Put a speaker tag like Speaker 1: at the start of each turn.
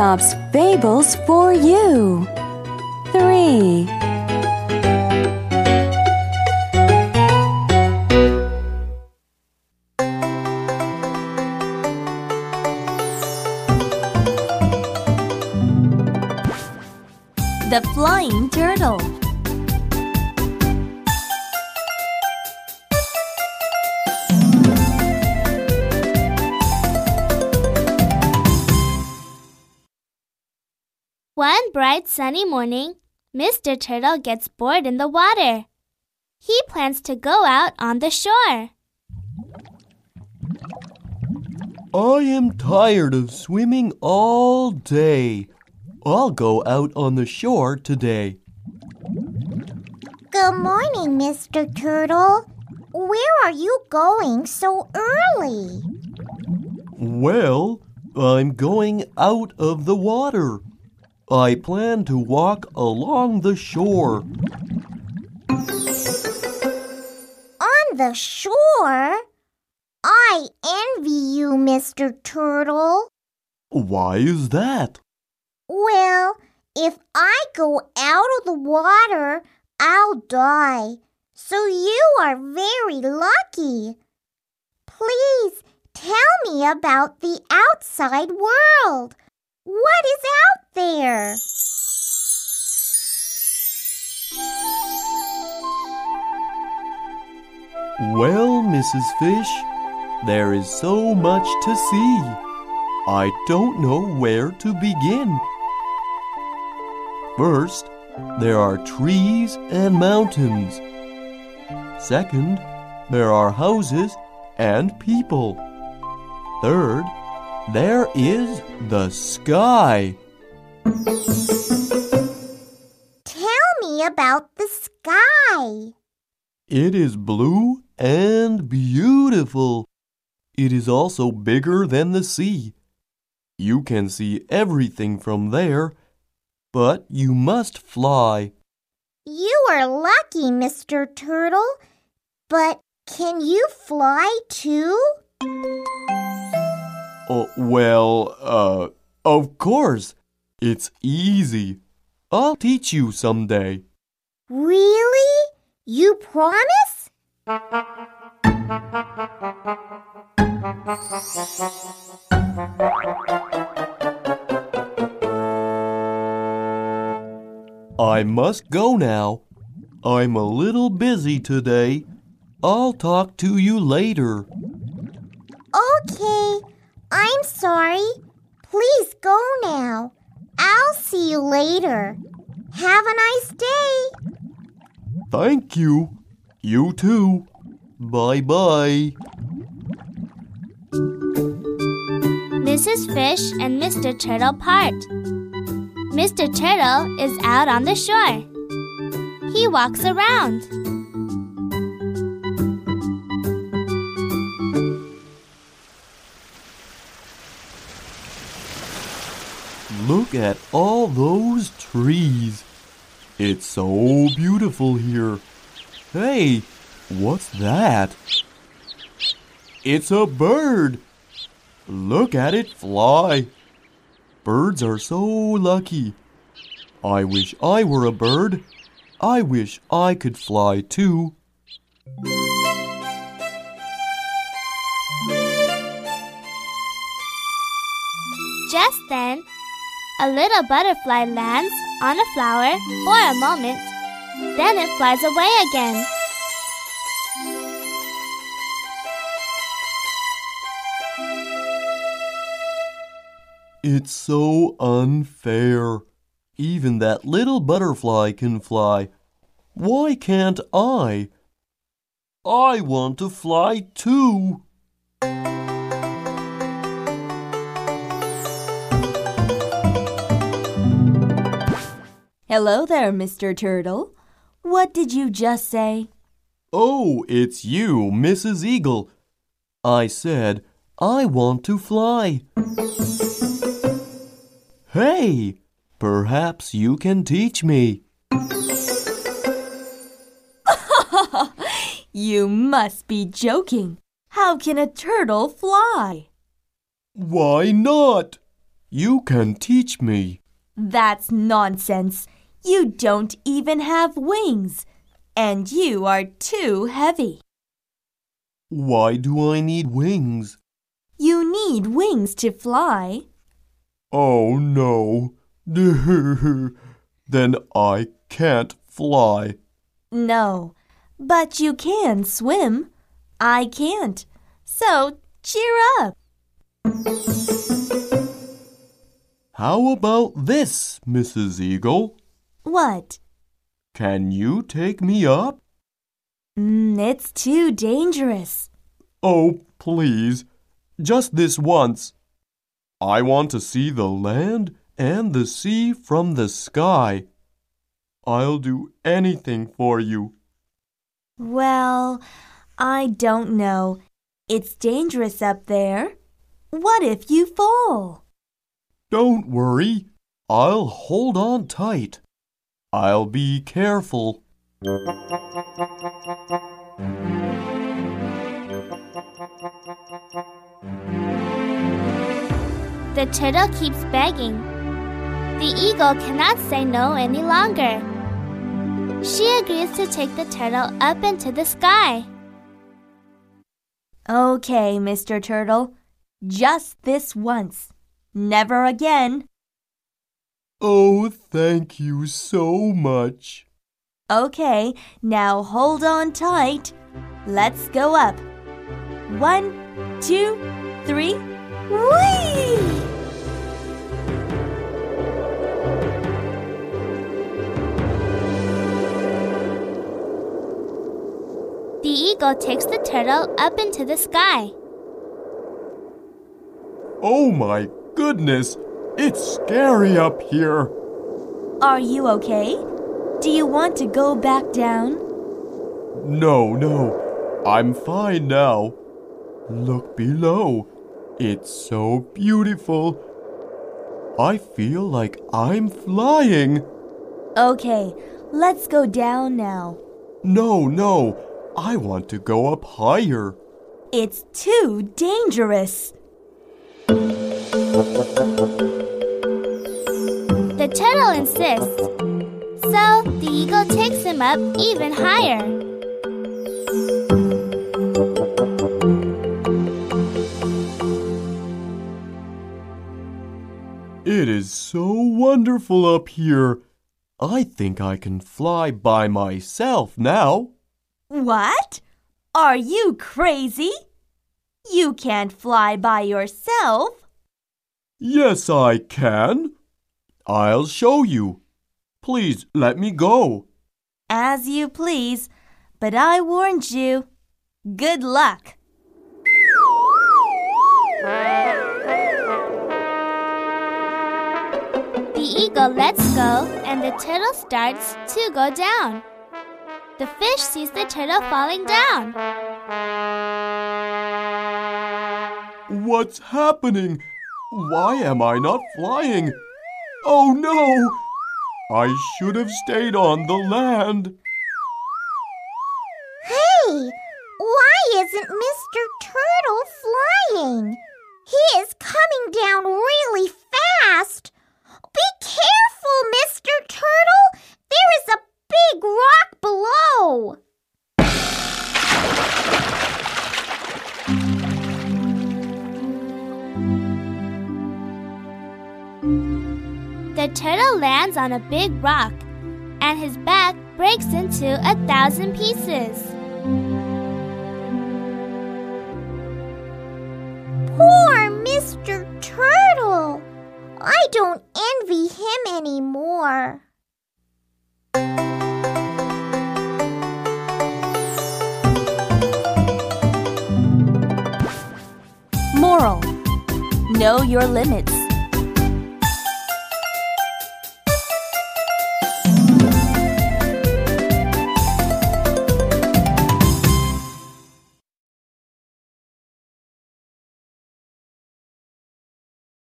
Speaker 1: Aesop's Fables for you. 3.
Speaker 2: The Flying Turtle. One bright sunny morning, Mr. Turtle gets bored in the water. He plans to go out on the shore.
Speaker 3: I am tired of swimming all day. I'll go out on the shore today.
Speaker 4: Good morning, Mr. Turtle. Where are you going so early?
Speaker 3: Well, I'm going out of the water. I plan to walk along the shore.
Speaker 4: On the shore? I envy you, Mr. Turtle.
Speaker 3: Why is that?
Speaker 4: Well, if I go out of the water, I'll die. So you are very lucky. Please tell me about the outside world. What is out there?
Speaker 3: Well, Mrs. Fish, there is so much to see. I don't know where to begin. First, there are trees and mountains. Second, there are houses and people. Third, there is the sky.
Speaker 4: Tell me about the sky.
Speaker 3: It is blue and beautiful. It is also bigger than the sea. You can see everything from there, but you must fly.
Speaker 4: You are lucky, Mr. Turtle. But can you fly too?
Speaker 3: Oh, well, uh, of course. It's easy. I'll teach you someday.
Speaker 4: Really? You promise?
Speaker 3: I must go now. I'm a little busy today. I'll talk to you later.
Speaker 4: Okay. I'm sorry. Please go now. I'll see you later. Have a nice day.
Speaker 3: Thank you. You too. Bye bye.
Speaker 2: Mrs. Fish and Mr. Turtle part. Mr. Turtle is out on the shore. He walks around.
Speaker 3: Look at all those trees. It's so beautiful here. Hey, what's that? It's a bird. Look at it fly. Birds are so lucky. I wish I were a bird. I wish I could fly too.
Speaker 2: Just then, a little butterfly lands on a flower for a moment. Then it flies away again.
Speaker 3: It's so unfair. Even that little butterfly can fly. Why can't I? I want to fly too.
Speaker 5: Hello there, Mr. Turtle. What did you just say?
Speaker 3: Oh, it's you, Mrs. Eagle. I said, I want to fly. Hey, perhaps you can teach me.
Speaker 5: You must be joking. How can a turtle fly?
Speaker 3: Why not? You can teach me.
Speaker 5: That's nonsense. You don't even have wings. And you are too heavy.
Speaker 3: Why do I need wings?
Speaker 5: You need wings to fly.
Speaker 3: Oh no. then I can't fly.
Speaker 5: No, but you can swim. I can't. So cheer up.
Speaker 3: How about this, Mrs. Eagle?
Speaker 5: What?
Speaker 3: Can you take me up?
Speaker 5: Mm, it's too dangerous.
Speaker 3: Oh, please. Just this once. I want to see the land and the sea from the sky. I'll do anything for you.
Speaker 5: Well, I don't know. It's dangerous up there. What if you fall?
Speaker 3: Don't worry. I'll hold on tight. I'll be careful.
Speaker 2: The turtle keeps begging. The eagle cannot say no any longer. She agrees to take the turtle up into the sky.
Speaker 5: Okay, Mr. Turtle. Just this once. Never again.
Speaker 3: Oh, thank you so much.
Speaker 5: Okay, now hold on tight. Let's go up. One, two, three. Whee!
Speaker 2: The eagle takes the turtle up into the sky.
Speaker 3: Oh my goodness, it's scary up here.
Speaker 5: Are you okay? Do you want to go back down?
Speaker 3: No, no, I'm fine now. Look below. It's so beautiful. I feel like I'm flying.
Speaker 5: Okay, let's go down now.
Speaker 3: No, no, I want to go up higher.
Speaker 5: It's too dangerous.
Speaker 2: The turtle insists. So the eagle takes him up even higher.
Speaker 3: It is so wonderful up here. I think I can fly by myself now.
Speaker 5: What? Are you crazy? You can't fly by yourself.
Speaker 3: Yes, I can. I'll show you. Please let me go.
Speaker 5: As you please, but I warned you. Good luck.
Speaker 2: The eagle lets go and the turtle starts to go down. The fish sees the turtle falling down.
Speaker 3: What's happening? Why am I not flying? Oh no! I should have stayed on the land.
Speaker 4: Hey, why isn't Mr. Turtle flying? He is coming down really fast. Be careful, Mr. Turtle. There is a
Speaker 2: lands on a big rock and his back breaks into a thousand pieces.
Speaker 4: Poor Mr. Turtle. I don't envy him anymore.
Speaker 5: Moral Know your limits.